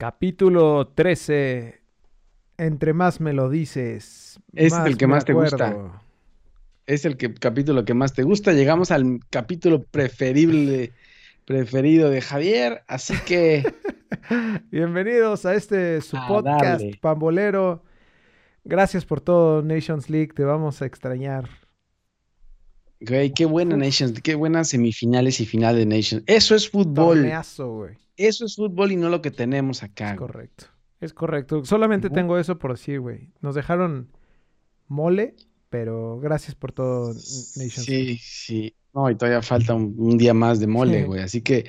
Capítulo 13. Entre más me lo dices. Es el que me más te gusta. Es el que- capítulo que más te gusta. Llegamos al capítulo preferible, preferido de Javier. Así que Bienvenidos a este su A podcast pambolero. Gracias por todo, Nations League. Te vamos a extrañar. Güey, qué buena Nations, qué buenas semifinales y final de Nations. Eso es fútbol. Torneazo, güey. Eso es fútbol y no lo que tenemos acá. Es correcto. Es correcto. Solamente tengo eso por decir, güey. Nos dejaron mole, pero gracias por todo, Nations. Sí, sí. No, y todavía falta un, un día más de mole, Sí. güey. Así que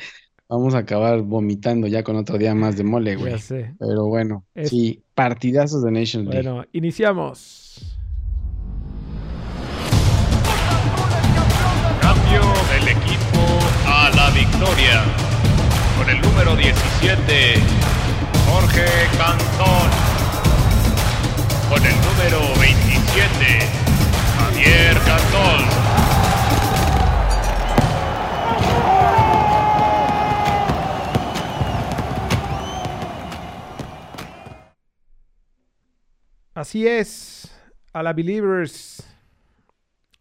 vamos a acabar vomitando ya con otro día más de mole, güey. Ya sé. Pero bueno, Es- sí, partidazos de Nations League. Bueno, iniciamos. Victoria. Con el número 17, Jorge Cantón. Con el número 27, Javier Cantón. Así es, a la Believers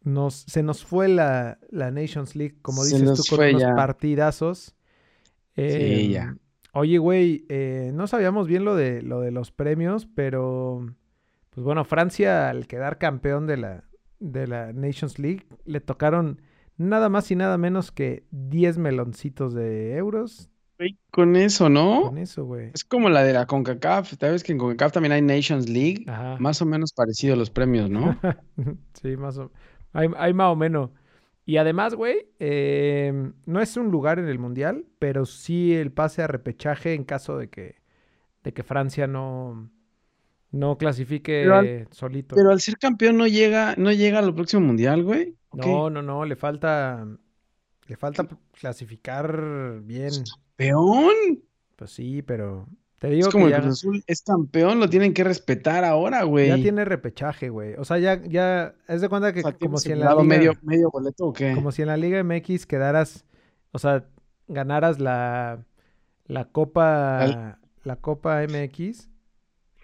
nos, se nos fue la, la Nations League, como Se dices tú, con unos ya. partidazos. Eh, ya. Oye, güey, eh, no sabíamos bien lo de, lo de los premios, pero pues bueno, Francia al quedar campeón de la, de la Nations League le tocaron nada más y nada menos que 10 meloncitos de euros. Güey, Con eso, ¿no? Con eso, güey. Es como la de la CONCACAF. Sabes que en CONCACAF también hay Nations League. Ajá. Más o menos parecido a los premios, ¿no? sí, más o hay, hay más o menos. Y además, güey, eh, no es un lugar en el mundial, pero sí el pase a repechaje en caso de que, de que Francia no, no clasifique Pero al- solito. Pero al ser campeón no llega, no llega al próximo mundial, güey. No, no, no, le falta, le falta clasificar bien. ¿Campeón? Pues sí, pero te Es digo como que el ya, Cruz Azul es campeón, lo tienen que respetar ahora, güey. ya tiene repechaje, güey. O sea, ya, ya, es de cuenta que O sea, como ¿tienes si en la liga... medio, medio boleto o qué? Como si en la Liga MX quedaras, o sea, ganaras la, la Copa, la Copa MX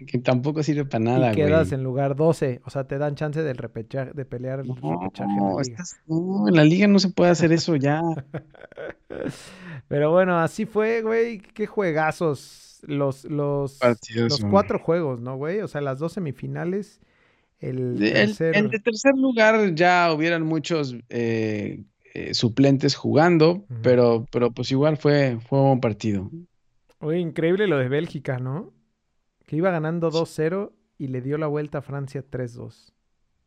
Que tampoco sirve para y nada, quedas güey. en lugar 12. O sea, te dan chance del repechaje, de pelear el repechaje en la liga. estás- no, en la liga no se puede hacer eso ya. Pero bueno, así fue, güey. Qué juegazos. Los, los, los cuatro juegos, ¿no, güey? O sea, las dos semifinales. El El, tercer. el de tercer lugar ya hubieran muchos eh, eh, suplentes jugando, pero, pero pues igual fue, fue un buen partido. Oye, increíble lo de Bélgica, ¿no? Que iba ganando 2-0 y le dio la vuelta a Francia 3-2.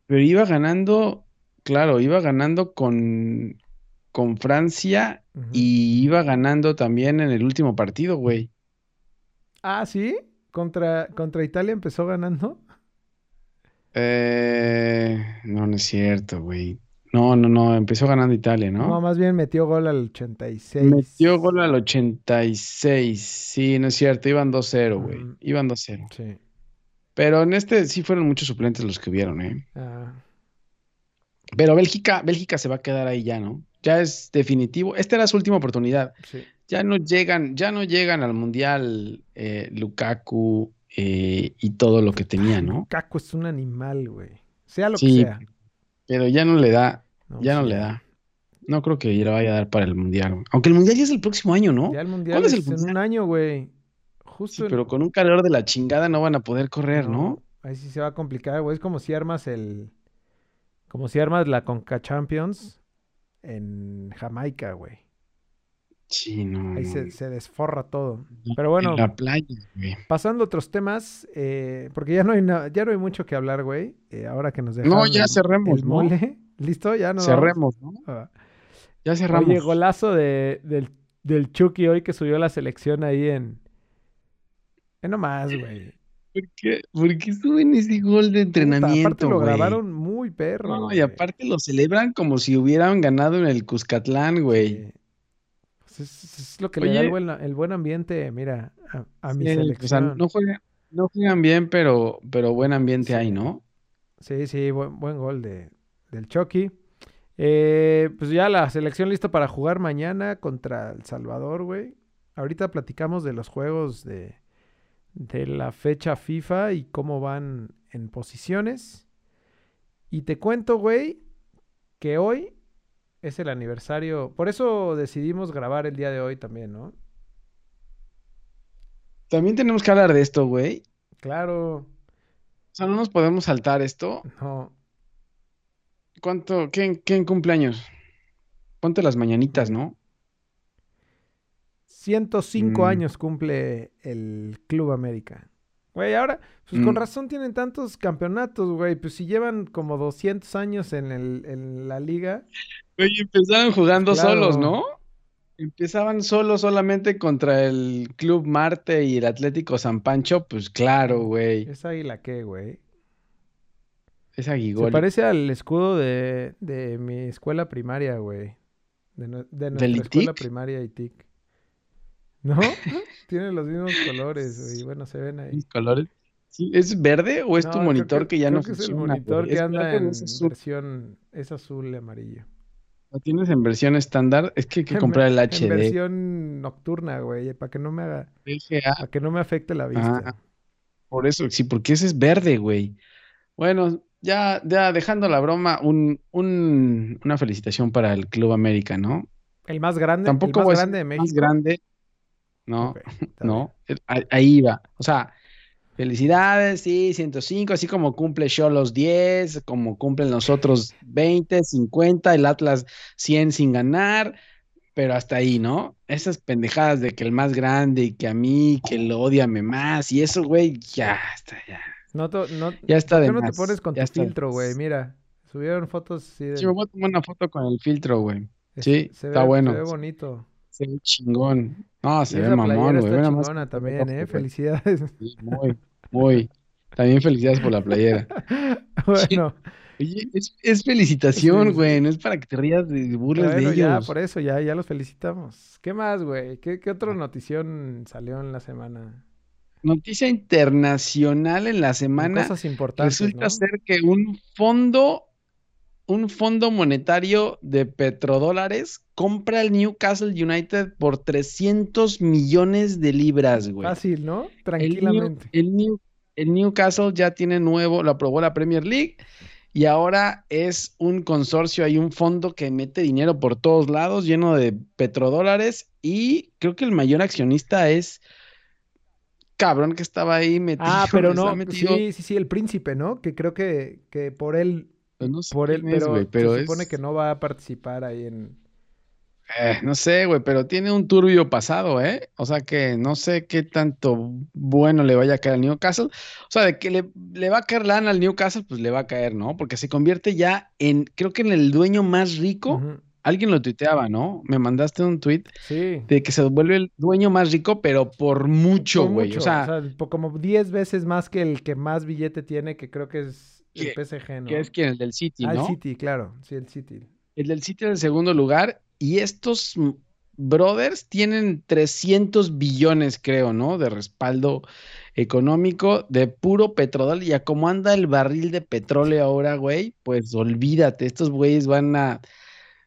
Pero iba ganando, claro, iba ganando con, con Francia y iba ganando también en el último partido, güey. Ah, ¿sí? Contra, contra Italia empezó ganando. Eh, no, no es cierto, güey. No, no, no, empezó ganando Italia, No, ¿no? más bien metió gol al 86. Metió gol al 86. Sí, no es cierto, iban 2-0, güey. Iban 2-0. Sí. Pero en este sí fueron muchos suplentes los que hubieron, ¿eh? Ah, Pero Bélgica, Bélgica se va a quedar ahí ya, ¿no? Ya es definitivo. Esta era su última oportunidad. sí. Ya no llegan, ya no llegan al Mundial eh, Lukaku eh, y todo lo que tenía, ¿no? Lukaku es un animal, güey. Sea lo Sí, que sea. pero ya no le da, No, ya no le da. No creo que le vaya a dar para el Mundial. güey. Aunque el Mundial ya es el próximo año, ¿no? Ya el mundial ¿Cuándo es el en mundial? un año, güey. Justo Sí, en- pero con un calor de la chingada no van a poder correr, ¿no? Ahí sí se va a complicar, güey. Es como si armas el. Como si armas la Conca Champions en Jamaica, güey. Sí, no. Ahí no. se, se desforra todo. Pero bueno, En la playa, güey. pasando a otros temas, eh, porque ya no hay ya no hay mucho que hablar, güey. eh, ahora que nos No, dejaron ya el- cerremos, el ¿no? mole. ¿Listo? Ya vamos? Cerremos, ¿no? Ah. Ya cerramos. Oye, golazo de, del, del Chucky hoy que subió la selección ahí en. En nomás, güey. ¿Por qué, por qué suben ese gol de entrenamiento, aparte lo grabaron muy perro. No, y aparte lo celebran como si hubieran ganado en el Cuscatlán, güey. Sí. Es, es lo que le da el buen, el buen ambiente, mira, a, a mi Sí, selección. o sea, no juegan, no juegan bien, pero, pero buen ambiente hay, ¿no? Sí, sí, buen, buen gol de, del Chucky. Eh, pues ya la selección lista para jugar mañana contra El Salvador, güey. Ahorita platicamos de los juegos de, de la fecha FIFA y cómo van en posiciones. Y te cuento, güey, que hoy es el aniversario. Por eso decidimos grabar el día de hoy también, ¿no? También tenemos que hablar de esto, güey. Claro. O sea, no nos podemos saltar esto. No. ¿Cuánto? ¿Quién, quién cumpleaños? Ponte las mañanitas, ¿no? 105 Mm. años cumple el Club América. Güey, ahora, pues con Mm. razón tienen tantos campeonatos, güey. Pues si llevan como 200 años en, el, en la liga. Oye, empezaron jugando Claro. solos, ¿no? Empezaban solos solamente contra el Club Marte y el Atlético San Pancho, pues claro, güey. ¿Es águila qué, güey? Es Se Aguigol. parece al escudo de, de mi escuela primaria, güey. De, nue- de nuestra ¿Del escuela ITIC? primaria ITIC. ¿No? Tienen los mismos colores, güey. Bueno, se ven ahí. ¿Los colores? Sí, ¿Es verde o es No, tu monitor que, ya creo no que es el funciona? monitor güey? que ¿Es anda en es versión... Es azul y amarillo. ¿Lo tienes en versión estándar? Es que hay que comprar el ve- En HD. versión nocturna, güey, para que no me haga, para que no me afecte la vista. Ah, por eso, sí, porque ese es verde, güey. Bueno, ya, ya dejando la broma, un, un- una felicitación para el Club América, ¿no? El más grande, Tampoco el más grande de México. más grande. No, no, el- ahí va. O sea, felicidades, sí, 105, así como cumple los 10, como cumplen los otros 20, 50, el Atlas 100 sin ganar, pero hasta ahí, ¿no? Esas pendejadas de que el más grande y que a mí, que lo odiame más y eso, güey, ya está, ya. No, to- no, Ya está ¿por de no te pones con ya tu filtro, güey? Mira, subieron fotos así de... Sí, me voy a tomar una foto con el filtro, güey. es- sí, se está ve- bueno. Se ve bonito. Se ve chingón. No, se ve mamón, güey. está chingona también, ¿eh? Felicidades. Sí, muy, muy. También felicidades por la playera. Bueno, Oye, es, es felicitación, sí. güey. No es para que te rías de burles de bueno, ya, ellos. por eso, ya, ya los felicitamos. ¿Qué más, güey? ¿Qué, qué otra notición salió en la semana? Noticia internacional en la semana. Cosas importantes, Resulta ¿no? ser que un fondo, un fondo monetario de petrodólares compra el Newcastle United por 300 millones de libras, güey. Fácil, ¿no? El, New- Tranquilamente. el, New- el Newcastle ya tiene nuevo, lo aprobó la Premier League y ahora es un consorcio, hay un fondo que mete dinero por todos lados, lleno de petrodólares y creo que el mayor accionista es cabrón que estaba ahí metido. Ah, pero no, metido, sí, sí, sí, el príncipe, ¿no? Que creo que, que por él, pues no sé por él, es, pero, se supone que no va a participar ahí en... eh, no sé, güey, pero tiene un turbio pasado, ¿eh? O sea que no sé qué tanto bueno le vaya a caer al Newcastle. O sea, de que le, le va a caer lana al Newcastle, pues le va a caer, ¿no? Porque se convierte ya en, creo que en el dueño más rico. Alguien lo tuiteaba, ¿no? Me mandaste un tweet Sí. de que se vuelve el dueño más rico, pero por mucho, güey. O sea, po- como 10 veces más que el que más billete tiene, que creo que es el Que- PSG, ¿no? que es quien, el del City, Ah, el ¿no? City, claro. Sí, el City. El del City en el segundo lugar. Y estos brothers tienen 300 billones, creo, ¿no? De respaldo económico de puro petróleo. Y a cómo anda el barril de petróleo ahora, güey, pues olvídate, estos güeyes van a,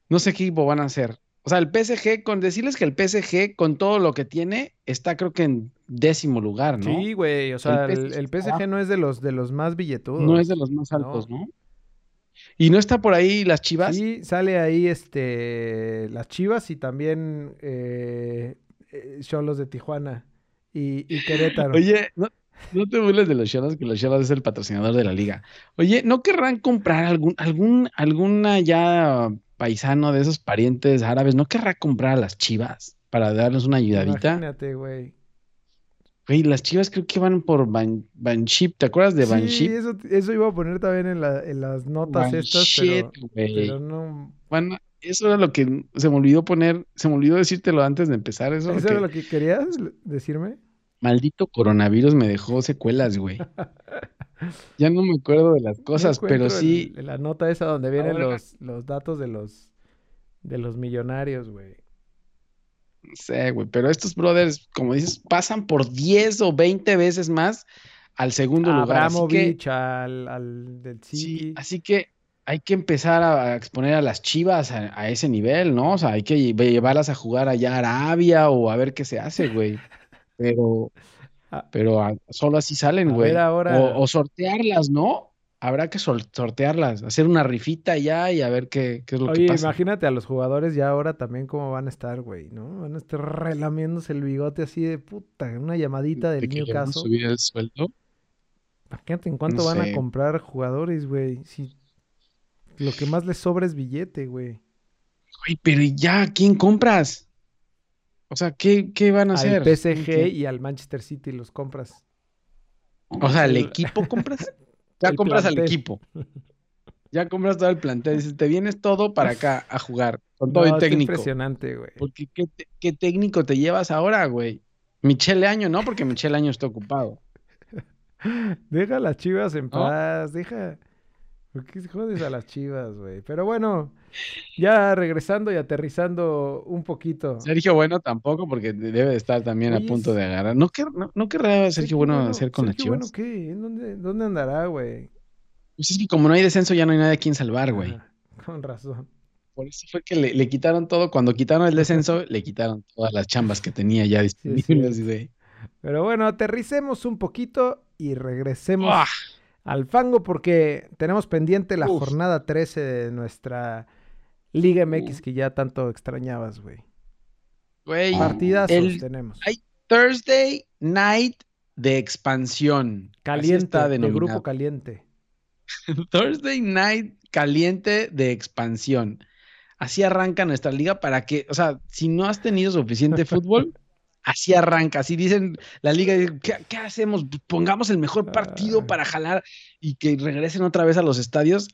no sé qué equipo van a hacer. O sea, el PSG, con decirles que el PSG, con todo lo que tiene, está creo que en décimo lugar, ¿no? Sí, güey. O sea, el, PSG el no es de los, de los más billetudos. No es de los más altos, ¿no? Y no está por ahí las Chivas. Sí, sale ahí este las Chivas y también eh, eh, Cholos de Tijuana y, y Querétaro. Oye, no, no te burles de los Cholos, que los Cholos es el patrocinador de la liga. Oye, ¿no querrán comprar algún, algún, alguna ya paisano de esos parientes árabes? ¿No querrá comprar a las Chivas para darles una ayudadita? Imagínate, güey. Güey, las Chivas creo que van por Ban, Banship. ¿Te acuerdas de Sí, Banship? eso, eso iba a poner también en, la- en las notas estas, pero, pero no. Bueno, eso era lo que se me olvidó poner, se me olvidó decírtelo antes de empezar. Eso, ¿Eso que era lo que querías decirme? maldito coronavirus me dejó secuelas, güey. Ya no me acuerdo de las No cosas, pero sí. el- la nota esa donde vienen Ahora- los, los datos de los de los millonarios, güey. No sé, güey, pero estos brothers, como dices, pasan por 10 o 20 veces más al segundo A lugar. Así que, al, al del sí, así que hay que empezar a, exponer a las chivas a, a ese nivel, ¿no? O sea, hay que lle- llevarlas a jugar allá a Arabia o a ver qué se hace, güey. Pero, Ah. Pero a- solo así salen, güey. ver ahora. O, o sortearlas, ¿no? Habrá que sortearlas, hacer una rifita ya y a ver qué, qué es lo Oye, que pasa. imagínate a los jugadores ya ahora también cómo van a estar, güey, ¿no? Van a estar relamiéndose el bigote así de puta, una llamadita De del subir el sueldo. Imagínate en cuánto No van a comprar jugadores, güey. Si lo que más les sobra es billete, güey. Güey, pero ¿y ya, ¿quién compras? O sea, ¿qué, qué van a Al hacer? PSG ¿Qué? y al Manchester City los compras. O sea, ¿el el- equipo compras? Ya compras al equipo. Ya compras todo el plantel. Dices, te vienes todo para acá a jugar. Con todo No, el técnico. impresionante, güey. Porque ¿qué, qué técnico te llevas ahora, güey? Michele Año, no, porque Michele Año está ocupado. Deja a las chivas en ¿No? paz, deja. ¿Por qué jodes a las chivas, güey? Pero bueno, ya regresando y aterrizando un poquito. Sergio Bueno tampoco, porque de- debe de estar también Oye, a punto de agarrar. ¿No, quer- no, no querrá Sergio Bueno hacer con las Sergio chivas? Bueno, ¿qué? ¿En dónde, dónde andará, güey? Pues es que como no hay descenso, ya no hay nadie a quien salvar, güey. Ah, con razón. Por eso fue que le, le quitaron todo. Cuando quitaron el descenso, le quitaron todas las chambas que tenía ya disponibles, güey. Pero bueno, aterricemos un poquito y regresemos ¡Ah! Al fango porque tenemos pendiente la Uf. jornada 13 de nuestra Liga MX que ya tanto extrañabas, güey. Güey, Partidazos el tenemos. ay, Thursday Night de expansión. Caliente, de grupo caliente. Thursday Night caliente de expansión. Así arranca nuestra liga para que, o sea, si no has tenido suficiente fútbol, así arranca. Así dicen la liga, ¿qué, qué hacemos? Pongamos el mejor partido Ay. para jalar y que regresen otra vez a los estadios.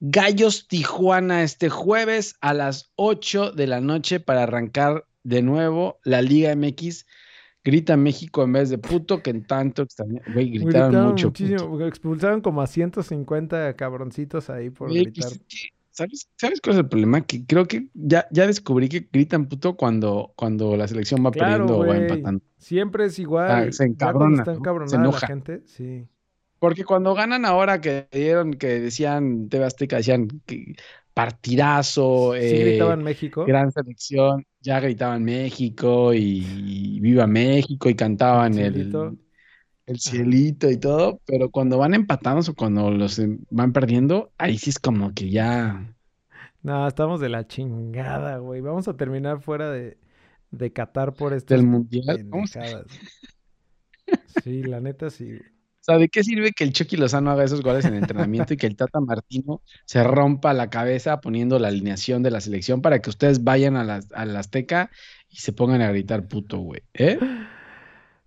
Gallos Tijuana este jueves a las 8 de la noche para arrancar de nuevo la Liga MX. Grita México en vez de puto, que en tanto extraña. Güey, gritaron, Gritaron mucho. expulsaron como a 150 cabroncitos ahí por Güey, gritar. pues es que, ¿sabes, ¿Sabes cuál es el problema? Que creo que ya, ya descubrí que gritan puto cuando, cuando la selección va Claro, perdiendo o va empatando. Siempre es igual. Ah, se encabrona, ¿no? Se encabronada la enoja. gente, sí. Porque cuando ganan ahora que dieron, que decían, TV Azteca, decían que partidazo, Sí eh, gritaban México. gran selección, ya gritaban México y, y viva México y cantaban El. El cielito y todo, pero cuando van empatados o cuando los em, van perdiendo, ahí sí es como que ya... No, estamos de la chingada, güey. Vamos a terminar fuera de, de Qatar por estas del mundial. ¿cómo se- pendejadas. Sí, la neta sí. O sea, ¿de qué sirve que el Chucky Lozano haga esos goles en entrenamiento y que el Tata Martino se rompa la cabeza poniendo la alineación de la selección para que ustedes vayan a la, a la Azteca y se pongan a gritar puto, güey? ¿Eh?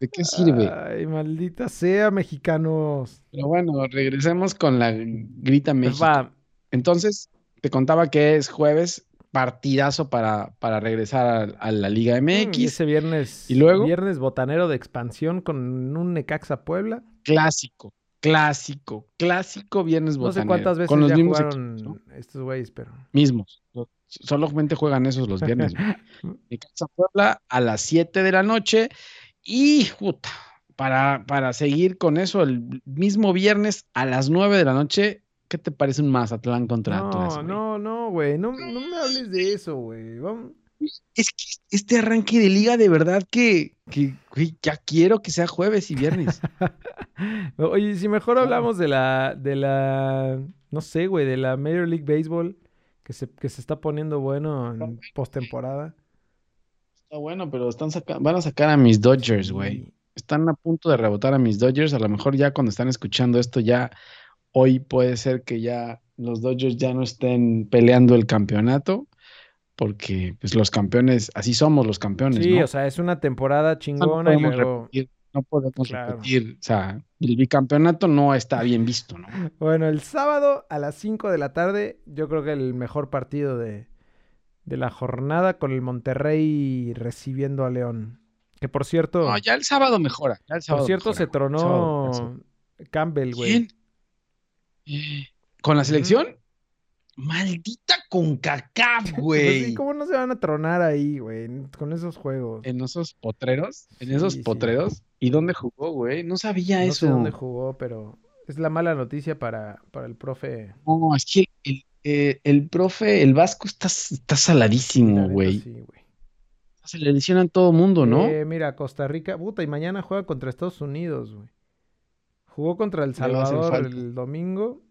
¿De qué sirve? Ay, maldita sea, mexicanos. Pero bueno, regresemos con la Grita México. Va, Entonces, te contaba que es jueves, partidazo para, para regresar a, a la Liga mm, y MX. ese viernes, ¿Y luego? viernes botanero de expansión con un Necaxa Puebla. Clásico, clásico, clásico viernes No sé botanero. cuántas veces con los ya mismos jugaron equipos, ¿no? estos güeyes, pero mismos. Solamente juegan esos los viernes. Necaxa Puebla a las 7 de la noche. Y puta, para, para seguir con eso, el mismo viernes a las 9 de la noche, ¿qué te parece un Mazatlán contra Atlas? no, güey? no, no, güey, no, no me hables de eso, güey. Vamos- Es que este arranque de liga de verdad que, que güey, ya quiero que sea jueves y viernes. Oye, si mejor hablamos de la, de la, no sé, güey, de la Major League Baseball que se, que se está poniendo bueno en postemporada. Está bueno, pero están saca- van a sacar a mis Dodgers, güey. Están a punto de rebotar a mis Dodgers. A lo mejor ya cuando están escuchando esto, ya hoy puede ser que ya los Dodgers ya no estén peleando el campeonato, porque pues los campeones, así somos los campeones, Sí, ¿no? o sea, es una temporada sea, no chingona y luego, no podemos Claro. repetir. O sea, el bicampeonato no está bien visto, ¿no? bueno, el sábado a las 5 de la tarde, yo creo que el mejor partido de, de la jornada con el Monterrey recibiendo a León. Que por cierto, No, ya el sábado mejora. ya el por cierto se mejora, sábado, tronó Campbell, güey. ¿Quién? Eh, ¿Con la selección? Maldita con CACAF, Pues güey. ¿cómo no se van a tronar ahí, güey? Con esos juegos. En esos potreros, en Sí, esos sí. potreros. ¿Y dónde jugó, güey? No sabía No eso. sé dónde jugó, pero es la mala noticia para, para el profe. No, es que el, eh, el profe, el Vasco está, está saladísimo, güey. sí, güey. Se le lesionan todo mundo, ¿no? Eh, mira, Costa Rica, puta, y mañana juega contra Estados Unidos, güey. Jugó contra El Salvador el domingo,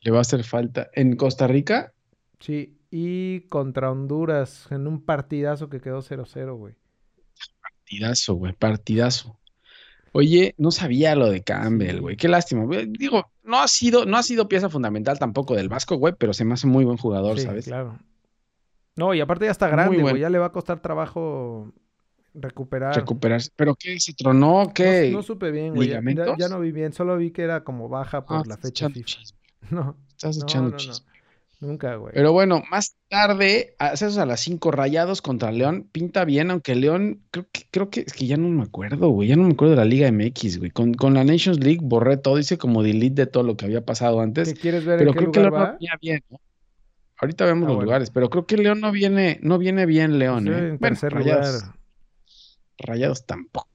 Le va a hacer falta. ¿En Costa Rica? sí, y contra Honduras en un partidazo que quedó 0-0, güey. Partidazo, güey, partidazo. Oye, no sabía lo de Campbell, güey. Qué lástima. güey. Digo, no ha sido, no ha sido pieza fundamental tampoco del Vasco, güey, pero se me hace muy buen jugador, Sí, ¿sabes? claro. No, y aparte ya está grande, güey, ya le va a costar trabajo recuperar. Recuperarse. ¿Pero qué? ¿Se tronó? No, ¿Qué? no supe bien, güey. Ya, no vi bien, solo vi que era como baja por Ah, la fecha FIFA. No, Estás no, echando no, no. chisme. Nunca, güey. Pero bueno, más tarde, a- esos a las 5 rayados contra León, pinta bien, aunque León, creo que, creo que es que ya no me acuerdo, güey, ya no me acuerdo de la Liga MX, güey. Con, con la Nations League borré todo, hice como delete de todo lo que había pasado antes, ¿Qué quieres ver pero en qué creo que León va? venía bien, ¿no? Ahorita vemos Ah, los bueno. lugares, pero creo que León no viene, no viene bien León, yo ¿eh? en Bueno, rayados, lugar. rayados tampoco.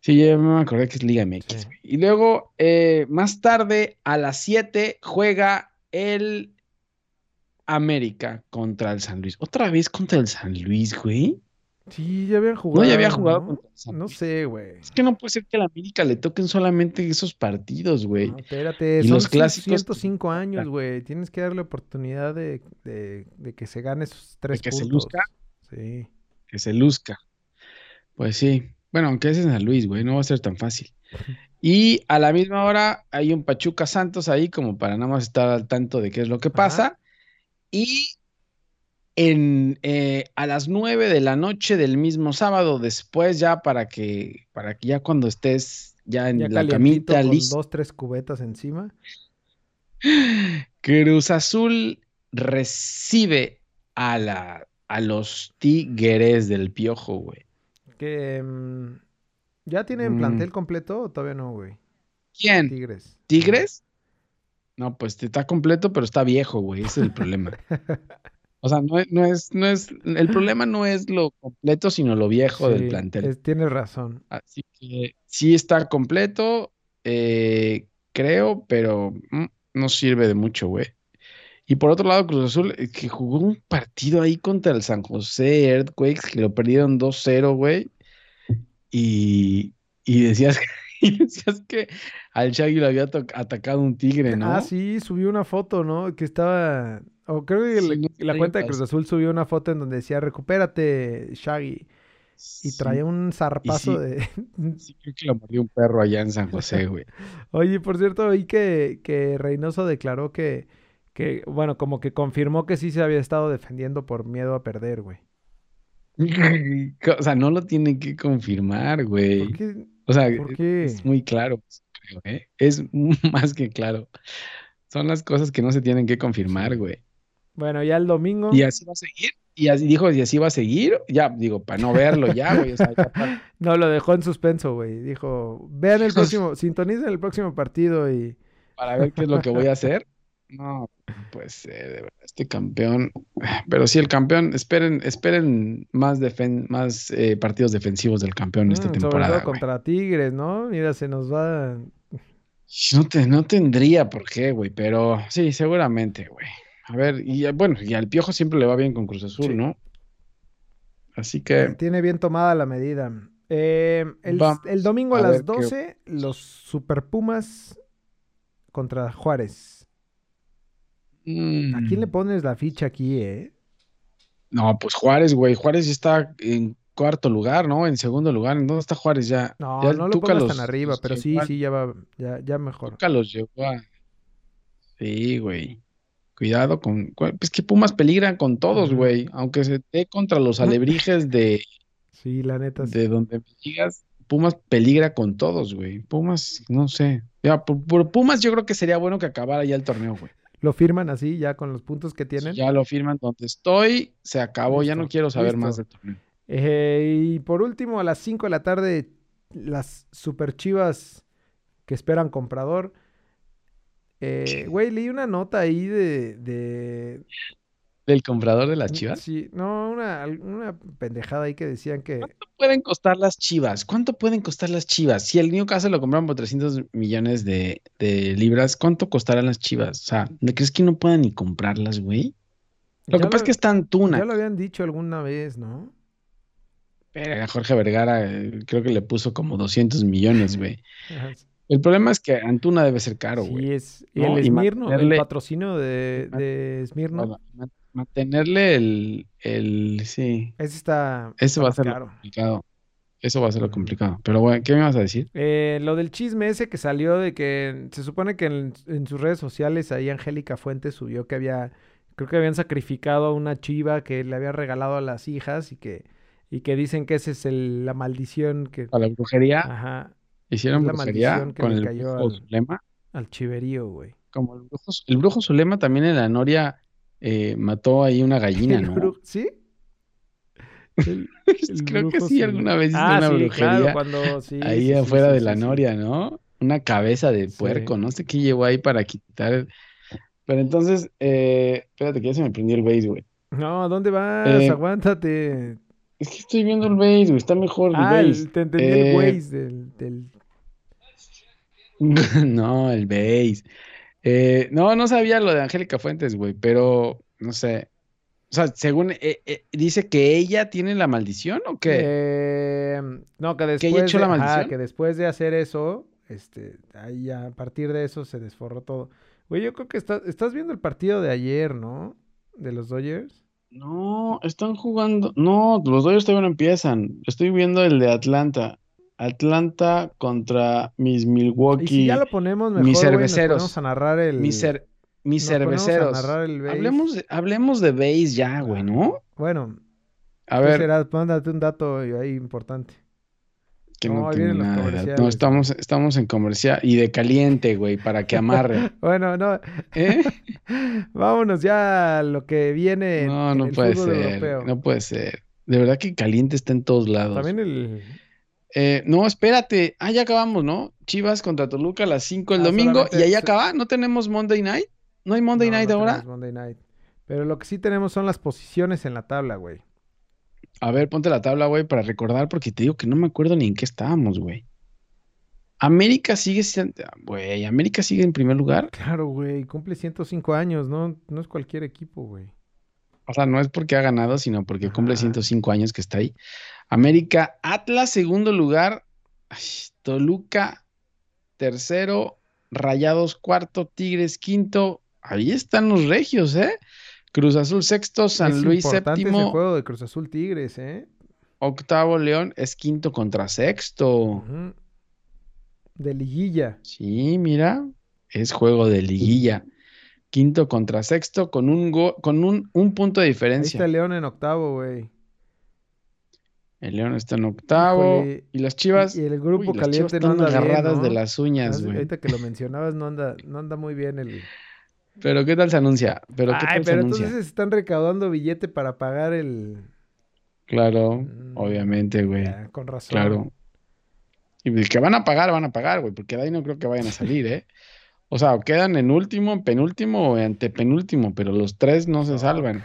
Sí, ya me acordé que es Liga MX, Sí. güey. Y luego, eh, más tarde, a las 7, juega el América contra el San Luis. Otra vez contra el San Luis, güey. Sí, ya habían jugado. No, ya había jugado ¿no? contra el San No Luis. sé, güey. Es que no puede ser que a la América le toquen solamente esos partidos, güey. No, espérate, Y son los clásicos- 105 años, güey. Tienes que darle oportunidad de, de- de que se gane esos tres que se luzca. Sí. Que se luzca. Pues sí. Bueno, aunque es en San Luis, güey, no va a ser tan fácil. Y a la misma hora hay un Pachuca Santos ahí como para nada más estar al tanto de qué es lo que pasa. Y en, eh, a las 9 de la noche del mismo sábado, después ya para que, para que ya cuando estés ya en Ya la camita con dos, tres cubetas encima. Cruz Azul recibe a, la, a los Tigres del Piojo, güey. Que mm, ¿Ya tienen Mm. plantel completo o todavía no, güey? ¿Quién? Tigres. ¿Tigres? No, pues está completo, pero está viejo, güey. Ese es el problema. O sea, no es, no es, no es, el problema no es lo completo, sino lo viejo del plantel. es- tienes razón. Así que sí está completo, eh, creo, pero mm, no sirve de mucho, güey. Y por otro lado, Cruz Azul, eh, que jugó un partido ahí contra el San José Earthquakes, que lo perdieron 2-0, güey. Y, y decías, y decías que al Shaggy lo había atacado un tigre, ¿no? Ah, sí, subió una foto, ¿no? Que estaba. O creo que Sí, la- no la sé, cuenta de. Cruz Azul subió una foto en donde decía recupérate, Shaggy. Y Sí, traía un zarpazo sí. de. sí, creo que lo mordió un perro allá en San José, güey. Oye, por cierto, oí que, que Reynoso declaró que, que, bueno, como que confirmó que sí se había estado defendiendo por miedo a perder, güey. O sea, no lo tienen que confirmar, güey. ¿Por qué? O sea, ¿Por es- muy claro, creo, ¿eh? Es más que claro. Son las cosas que no se tienen que confirmar, güey. Bueno, ya el domingo. Y así va a seguir. Y así dijo, y así va a seguir. Ya, digo, para no verlo ya, güey. O sea, ya No, lo dejó en suspenso, güey. Dijo, vean el próximo, sintonicen el próximo partido y... para ver qué es lo que voy a hacer. No, pues de verdad, este campeón. Pero sí, el campeón, esperen, esperen más, defen- más eh, partidos defensivos del campeón esta Mm, sobre temporada. todo güey. contra Tigres, ¿no? Mira, se nos va... No, te, no tendría por qué, güey, pero sí, seguramente, güey. A ver, y eh, bueno, y al Piojo siempre le va bien con Cruz Azul, Sí. ¿no? Así que, Tiene bien tomada la medida. Eh, el, el domingo a, a las ver qué- 12, los Super Pumas contra Juárez. ¿A quién le mm, pones la ficha aquí, eh? no, pues Juárez, güey, Juárez ya está en cuarto lugar, ¿no? En segundo lugar, ¿en dónde está Juárez ya? No, Ya no lo pongas los- tan arriba, los pero sí, sí, ya va, ya, ya mejor. Tuca los llevó a... Sí, güey. Cuidado con... Pues que Pumas peligran con todos, güey. Aunque se dé contra los alebrijes de... Sí, la neta. sí. de donde me digas, Pumas peligra con todos, güey. Pumas, no sé. Ya, por, por Pumas yo creo que sería bueno que acabara ya el torneo, güey. Lo firman así, ya con los puntos que tienen. Ya lo firman donde estoy, se acabó, ya no quiero saber más del torneo. Eh, y por último, a las 5 de la tarde, las super chivas que esperan comprador. Eh, güey, leí una nota ahí de, de... ¿Del comprador de las chivas? Sí, no, una, una pendejada ahí que decían que... ¿Cuánto pueden costar las chivas? ¿Cuánto pueden costar las chivas? Si el Newcastle lo compraron por 300 millones de, de libras, ¿cuánto costarán las chivas? O sea, ¿no crees que no puedan ni comprarlas, güey? Lo que pasa es que está Antuna. Ya lo habían dicho alguna vez, ¿no? Pero a Jorge Vergara eh, creo que le puso como 200 millones, güey. El problema es que Antuna debe ser caro, Sí, güey. es. Y ¿no? el Y Smirno, el mantenerle- patrocinio de, de Smirno, Bueno, ma- mantenerle el, el, sí, ese está, eso está va a ser lo complicado. Eso va a ser lo complicado. Pero bueno, ¿qué me vas a decir? Eh, lo del chisme ese que salió de que se supone que en, en sus redes sociales ahí Angélica Fuentes subió que había, creo que habían sacrificado a una chiva que le había regalado a las hijas y que, y que dicen que esa es el- la maldición que, A la brujería, ajá, hicieron la brujería maldición que con le el cayó brujo al- Zulema. al chiverío, güey. Como el brujo, el brujo Zulema también en la Noria eh, mató ahí una gallina, ¿no? ¿Sí? El- el Creo que sí, alguna vez hizo Ah, una sí, brujería claro, cuando, sí, ahí sí, afuera sí, de sí, la sí. Noria, ¿no? Una cabeza de Sí. puerco, no sé qué llevó ahí para quitar. Pero entonces, eh, espérate que ya se me prendió el Waze, güey. No, ¿a dónde vas? Eh, Aguántate. Es que estoy viendo el Waze, güey, está mejor el Ah, el- te entendí Eh, el Waze del, del... No, el Waze. Eh, no, no sabía lo de Angélica Fuentes, güey, pero no sé. O sea, según eh, eh, dice que ella tiene la maldición o qué? Eh, no, que ella después echó de, la maldición? que después de hacer eso, este, ahí ya, a partir de eso se desforró todo. Güey, yo creo que está- estás viendo el partido de ayer, ¿no? De los Dodgers. No, están jugando. No, los Dodgers todavía no empiezan. Estoy viendo el de Atlanta. Atlanta contra mis Y si Milwaukee, ya lo ponemos mejor, mis nos cerveceros. ponemos a narrar el... mis, cer- mis nos ponemos a cerveceros. narrar el. Hablemos de, hablemos de base ya, güey, ¿no? Bueno, A ¿qué ver, será? Mándate un dato ahí importante. que No, no ahí tengo vienen los nada. No, estamos, estamos en comercial y de caliente, güey, para que amarre. Bueno, no, ¿Eh? vámonos ya a lo que viene en, No, en no el puede ser. europeo. No puede ser. De verdad que caliente está en todos lados. También el... Eh, no, espérate. Ah, ya acabamos, ¿no? Chivas contra Toluca a las 5 el Ah, domingo y ahí acaba. ¿No tenemos Monday Night? ¿No hay Monday No, Night no ahora? Monday Night. Pero lo que sí tenemos son las posiciones en la tabla, güey. A ver, ponte la tabla, güey, para recordar, porque te digo que no me acuerdo ni en qué estábamos, güey. América sigue siendo. Güey, América sigue en primer lugar. Claro, güey, cumple 105 años, no, no es cualquier equipo, güey. O sea, no es porque ha ganado, sino porque cumple Ajá. 105 años que está ahí. América, Atlas, segundo lugar. Ay, Toluca, tercero. Rayados, cuarto. Tigres, quinto. Ahí están los regios, ¿eh? Cruz Azul, sexto. San es Luis, importante ese séptimo. juego de Cruz Azul Tigres, ¿eh? Octavo, León es quinto contra sexto. De liguilla. Sí, mira, es juego de liguilla. Quinto contra sexto con un go- con un, un punto de Ahí diferencia. está el León en octavo, güey. El León está en octavo. Híjole, Y las Chivas. Y el grupo uy, las Chivas caliente no están anda bien, agarradas de las uñas, güey. Ahorita que lo mencionabas, no anda, no anda muy bien el... Pero ¿qué tal se anuncia? Pero ¿qué Ay, tal se anuncia? entonces están recaudando billete para pagar el... Claro, Mm, obviamente, güey. Ya, con razón. Claro. Y que van a pagar, van a pagar, güey, porque de ahí no creo que vayan a salir, ¿eh? O sea, o quedan en último, en penúltimo o antepenúltimo, pero los tres no se salvan.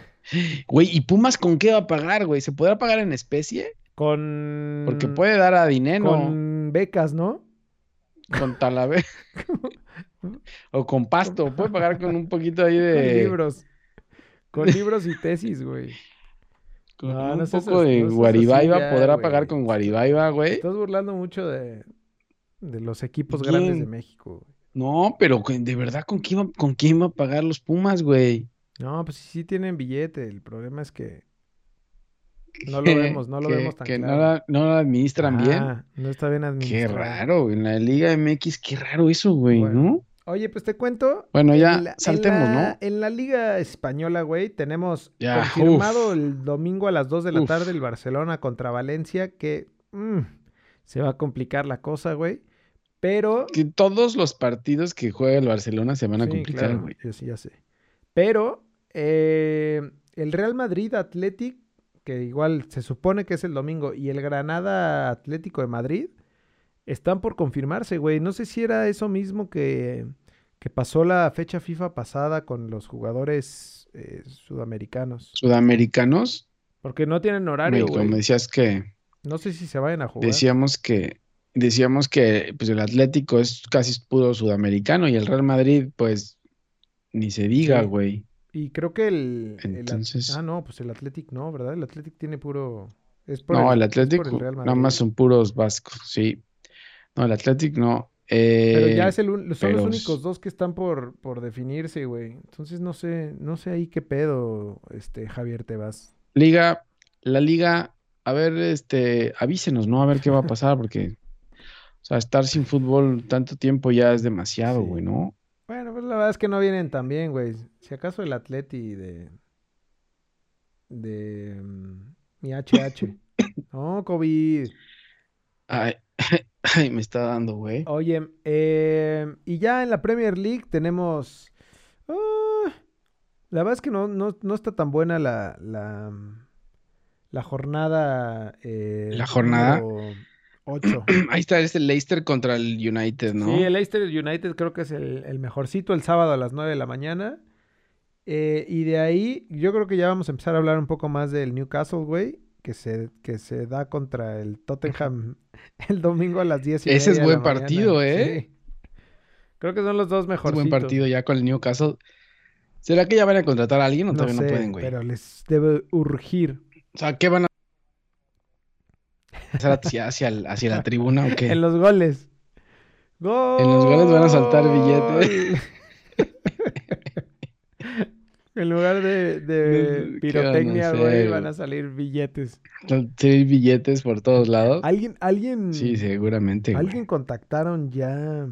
Güey, ¿y Pumas con qué va a pagar, güey? ¿Se podrá pagar en especie? Con... Porque puede dar a dinero Con becas, ¿no? con Talavera o con pasto. Puede pagar con un poquito ahí Con de. libros. Con libros y tesis, güey. Con No, un no poco de no Guaribaiba. podrá güey. pagar con Guaribaiba, güey. Estás burlando mucho de, de los equipos ¿Quién? grandes de México, güey. No, pero de verdad, ¿con quién, va- con quién va a pagar los Pumas, güey? No, pues sí tienen billete. El problema es que no lo vemos, no lo que, vemos tan que no claro. la, no la administran bien. Ah, No está bien Qué administrado. raro, en la Liga MX, qué raro eso, güey, Bueno. ¿no? Oye, pues te cuento. Bueno, ya la- en saltemos, la- ¿no? En la Liga Española, güey, tenemos Ya, confirmado uf. el domingo a las 2 de la Uf. tarde el Barcelona contra Valencia, que mm, se va a complicar la cosa, güey. Pero Que todos los partidos que juega el Barcelona se van a Sí, complicar, claro, güey. sí, ya sé. Pero eh, el Real Madrid Athletic, que igual se supone que es el domingo, y el Granada Atlético de Madrid, están por confirmarse, güey. No sé si era eso mismo que, que pasó la fecha FIFA pasada con los jugadores eh, sudamericanos. Sudamericanos, Porque no tienen güey, horario, güey. decías que No sé si se vayan a jugar. decíamos que decíamos que pues el Atlético es casi puro sudamericano y el Real Madrid, pues ni se diga, Sí. Y creo que el, Entonces- ah, no, pues el Athletic no, ¿verdad? El Athletic tiene puro. Es por No, el por el nada más son puros vascos, sí. No, el Atlético no. Pero Eh, ya es el, un- son los únicos dos que están por, por definirse, güey. Entonces no sé, no sé ahí qué pedo, este, Javier Tebas. Liga, la liga, a ver, este, avísenos, ¿no? A ver qué va a pasar, porque, o sea, estar sin fútbol tanto tiempo ya es demasiado, Sí. güey, ¿no? Pues la verdad es que no vienen tan bien, güey. Si acaso el Atleti de. de. mm, mi HH. No, COVID. Ay, ay, me está dando, güey. Oye, eh, y ya en la Premier League tenemos. ah, la verdad es que no, no, no está tan buena la, la, la jornada. eh, La jornada. 8. Ahí está este Leicester contra el United, ¿no? Sí, el Leicester United creo que es el, el mejorcito el sábado a las 9 de la mañana. Eh, y de ahí, yo creo que ya vamos a empezar a hablar un poco más del Newcastle, güey, que se, que se da contra el Tottenham el domingo a las 10 y Ese es media de la buen partido, mañana. ¿eh? Sí. Creo que son los dos Es mejorcitos. buen partido ya con el Newcastle. ¿Será que ya van a contratar a alguien o No todavía no pueden, güey? pero les debe urgir. O sea, ¿qué van a hacer hacia, hacia, el- hacia la tribuna o qué? En los goles. ¡Gol! En los goles van a saltar billetes. en lugar de, de ¿Qué van a pirotecnia, güey, van a salir billetes. Sí, billetes por todos lados. Alguien, alguien, Sí, seguramente, güey. alguien contactaron ya.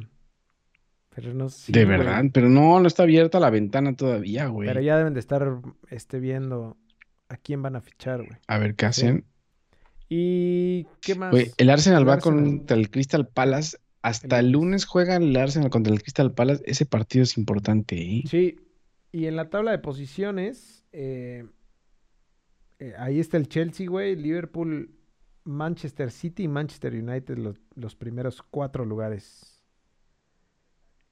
Pero no sé. De güey. verdad, pero no, no está abierta la ventana todavía, güey. Pero ya deben de estar este, viendo a quién van a fichar, güey. A ver qué hacen. ¿Y qué más? El Arsenal El va Arsenal. contra el Crystal Palace. Hasta El lunes. juegan el Arsenal contra el Crystal Palace. Ese partido es importante, ¿eh? Sí, y en la tabla de posiciones, eh, eh, ahí está el Chelsea, güey, Liverpool, Manchester City y Manchester United, los, los primeros cuatro lugares.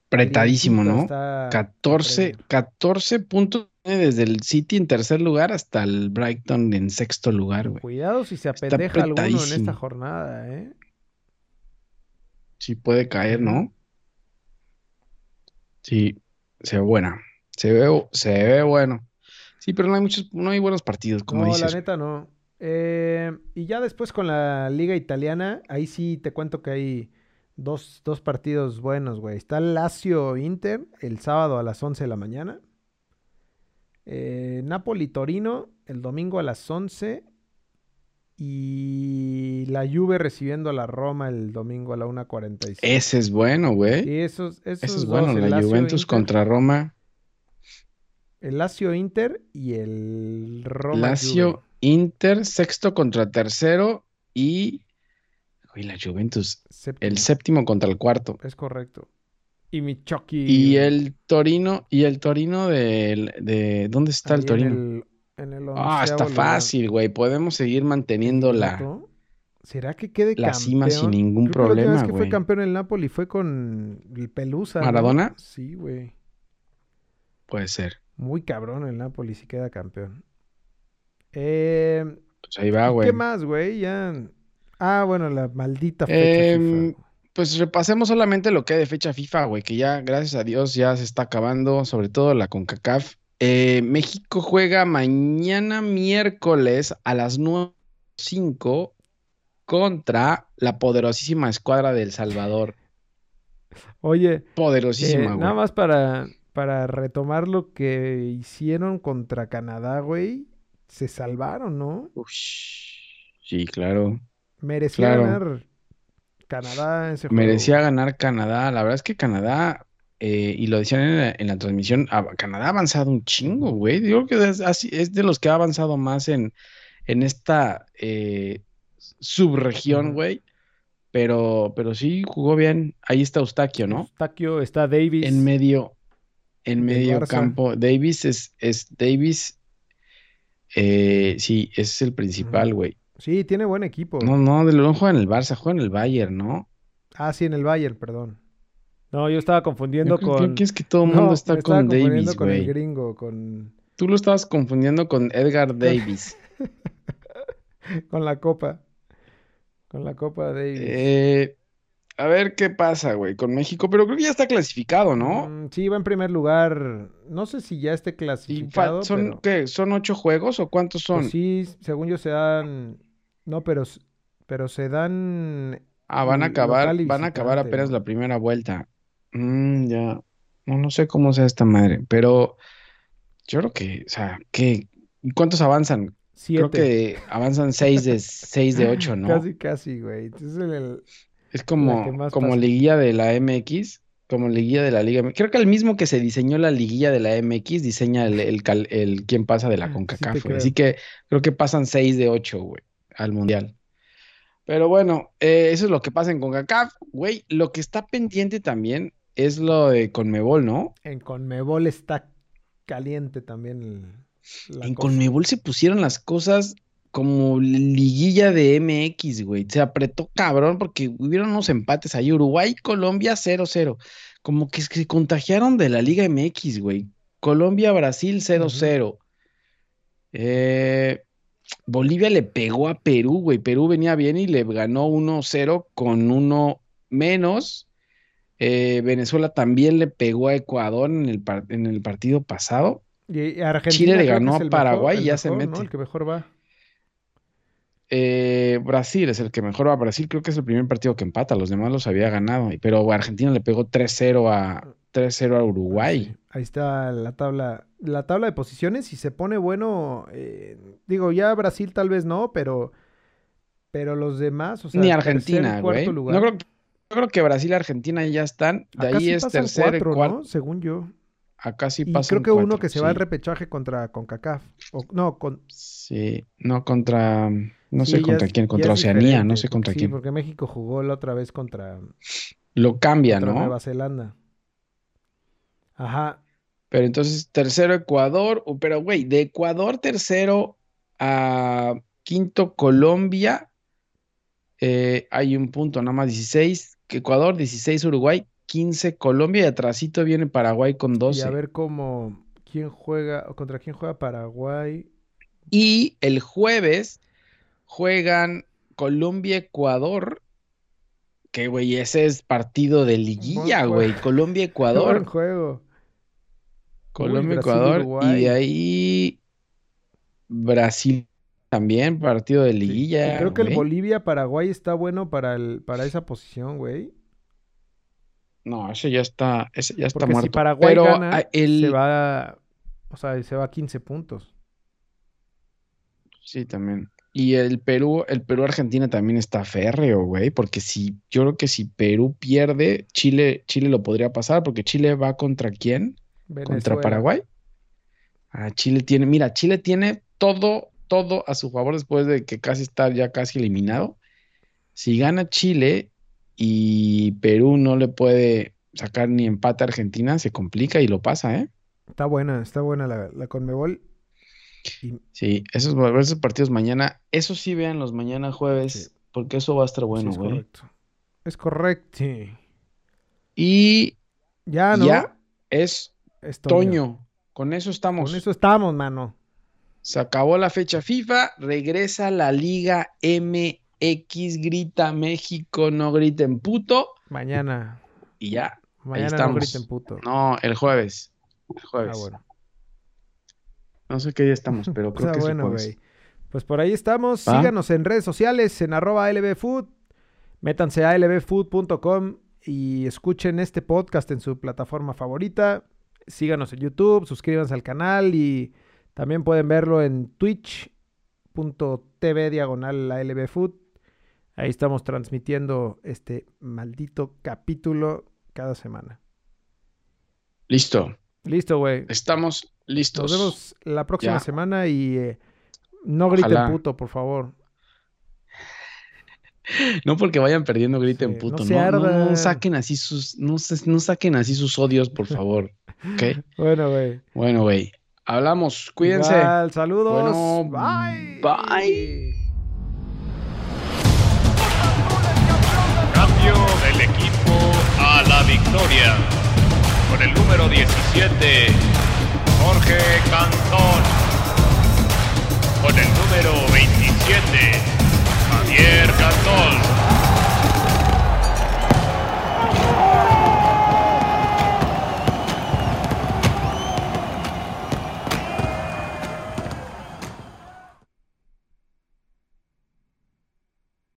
Apretadísimo, ¿no? está la 14, Premier. 14 puntos desde el City en tercer lugar hasta el Brighton en sexto lugar, güey. Cuidado si se apendeja alguno en esta jornada, ¿eh? Sí puede caer, ¿no? Sí, se ve buena. Se ve, se ve bueno. Sí, pero no hay muchos, no hay buenos partidos, como no, dices. la neta no. Eh, y ya después con la liga italiana, ahí sí te cuento que hay dos, dos partidos buenos, güey. Está el Lazio Inter el sábado a las 11 de la mañana. Eh, Napoli Torino el domingo a las 11. Y la Juve recibiendo a la Roma el domingo a la 1.45. Ese es bueno, güey. Sí, esos, esos Ese es bueno, la Lazio Juventus Inter, contra Roma. El Lazio Inter y el Roma Lazio, Juve. Inter, sexto contra tercero y la Juventus, Séptimo. el séptimo contra el cuarto. Es correcto. Y mi Chucky. Y el Torino, y el Torino del- de, ¿dónde está el Torino? En el, en el Ah, está fácil, güey. Podemos seguir manteniendo la. ¿Será que quede la cima sin ningún Creo problema, que fue güey. campeón el Napoli fue con el Pelusa. ¿no? ¿Maradona? Sí, güey. Puede ser. Muy cabrón el Napoli si queda campeón. Eh, Pues ahí va, ¿y güey. ¿Qué más, güey? Ya. Ah, bueno, la maldita fecha FIFA. Pues repasemos solamente lo que hay de fecha FIFA, güey, que ya, gracias a Dios, ya se está acabando, sobre todo la CONCACAF. Eh, México juega mañana miércoles a las 9.05 contra la poderosísima escuadra del Salvador. Oye, Poderosísima, eh, güey. nada más para, para retomar lo que hicieron contra Canadá, güey. Se salvaron, ¿no? Ush, sí, claro. Merecía Claro. ganar Canadá ese juego. Merecía ganar Canadá. La verdad es que Canadá, eh, y lo decían en la, en la transmisión, a- Canadá ha avanzado un chingo, güey. Yo creo que es, de los que ha avanzado más en, en esta eh, subregión, güey. Pero, pero sí jugó bien. Ahí está Eustaquio, ¿no? Eustaquio, está Davis. En medio, en medio campo. Davis es, es Davis. eh, sí, ese es el principal, güey. Sí, tiene buen equipo. No, no, de no juega en el Barça, juega en el Bayern, ¿no? Ah, sí, en el Bayern, perdón. No, yo estaba confundiendo Yo con... que es que todo el No, mundo me está estaba con confundiendo Davis, con el gringo, con, Tú lo estabas confundiendo con Edgar Davis. con la copa. Con la copa Davis. Eh, A ver qué pasa, güey, con México, pero creo que ya está clasificado, ¿no? Mm, sí, va en primer lugar. No sé si ya esté clasificado, son, pero ¿qué? ¿Son ocho juegos o cuántos son? pues sí, según yo se dan. No, pero, pero se dan. Ah, van a acabar, van a acabar apenas la primera vuelta. Mm, ya. No, no sé cómo sea esta madre, pero yo creo que, o sea, ¿qué? ¿Y cuántos avanzan? Creo Siete. que avanzan seis de seis de ocho, ¿no? Casi, casi, güey. El- Es como, como pasa. liguilla de la MX, como liguilla de la Liga. Creo que el mismo que se diseñó la liguilla de la MX diseña el, el, cal- el quién pasa de la CONCACAF, creo. Así que creo que pasan seis de ocho, güey, al Mundial. Pero bueno, eh, eso es lo que pasa en CONCACAF, güey. Lo que está pendiente también es lo de CONMEBOL, ¿no? en Conmebol está caliente también el- En cosa. CONMEBOL se pusieron las cosas como liguilla de MX, güey. Se apretó cabrón porque hubieron unos empates ahí. Uruguay, Colombia 0-0. Como que se contagiaron de la Liga MX, güey. Colombia, Brasil 0-0. Eh, Bolivia le pegó a Perú, güey. Perú venía bien y le ganó 1-0 con uno menos. Eh, Venezuela también le pegó a Ecuador en el, en el partido pasado. Y Argentina Chile le ganó a mejor- Paraguay y ya se mete. El que mejor va. Eh, Brasil es el que mejor va. Brasil creo que es el primer partido que empata. Los demás los había ganado. Pero Argentina le pegó 3-0 a 3-0 a Uruguay. Ahí está la tabla, la tabla de posiciones y se pone bueno. eh, digo, ya Brasil tal vez no, pero, pero los demás, o sea, Ni Argentina, cuarto güey. lugar. No creo, yo creo que Brasil y Argentina ya están. De Acá ahí sí es tercer, cuatro, cuarto. ¿no? Según yo. Acá sí Y pasan creo que uno que se va al repechaje contra CONCACAF. O, no, con, Sí, no contra. No sí, sé contra quién, contra Oceanía, no sé contra sí, quién. porque México jugó la otra vez contra, Lo cambia, contra ¿no? Nueva Zelanda. Ajá. Pero entonces, tercero Ecuador, pero güey, de Ecuador tercero a quinto Colombia, eh, hay un punto, nada más 16, que Ecuador, 16 Uruguay, 15 Colombia y atrasito viene Paraguay con Y 12. a ver cómo, quién juega, o contra quién juega Paraguay. Y el jueves juegan Colombia-Ecuador, que güey, ese es partido de liguilla, juego. güey, Buen Colombia-Ecuador. juego. Colombia, Brasil, Ecuador, y de ahí Brasil también, partido de Sí. Liguilla, creo que el. Bolivia-Paraguay está bueno para, el, para esa posición, güey. No, ese ya está, ese ya está Porque si muerto. Paraguay Pero gana, el, se va, o sea, se va a 15 puntos. sí, también. Y el Perú, el Perú-Argentina también está férreo, güey, porque si, yo creo que si Perú pierde, Chile, Chile lo podría pasar, porque Chile va contra quién? Contra. Paraguay. Ah, Chile tiene, mira, Chile tiene todo, todo a su favor después de que casi está ya casi eliminado. Si gana Chile y Perú no le puede sacar ni empate a Argentina, se complica y lo pasa, ¿eh? Está buena, está buena la, la Conmebol. Y Sí, esos, esos partidos mañana, eso sí vean los mañana jueves, Sí. porque eso va a estar sí, bueno, es güey. correcto. Es correcto. sí. Y Ya, ¿no? ya es Es Toño. Toño. Con eso estamos. Con eso estamos, mano. Se acabó la fecha FIFA, regresa la Liga MX, grita México, no griten puto, Mañana. y ya. Mañana no estamos. griten puto. No, el jueves. El Ah, jueves. bueno. No sé qué día estamos, pero creo que bueno, güey. Pues por ahí estamos. Síganos en redes sociales, en arroba lbfood. Métanse a lbfood.com y escuchen este podcast en su plataforma favorita. Síganos en YouTube, suscríbanse al canal y también pueden verlo en twitch.tv diagonal a lbfood. Ahí estamos transmitiendo este maldito capítulo cada semana. Listo. Listo, güey. Estamos listos. Nos vemos la próxima Ya. semana y eh, no griten Ojalá. puto, por favor. No porque vayan perdiendo, griten Sí, puto. no se No, no, no ardan. saquen así sus, no, saquen así sus odios, por favor. ¿Ok? Bueno, güey. Bueno, güey. Hablamos. Cuídense. Igual, saludos. Bueno, bye. bye. Cambio del equipo a la victoria. Con el número 17, Jorge Cantón. Con el número 27, Javier Cantón.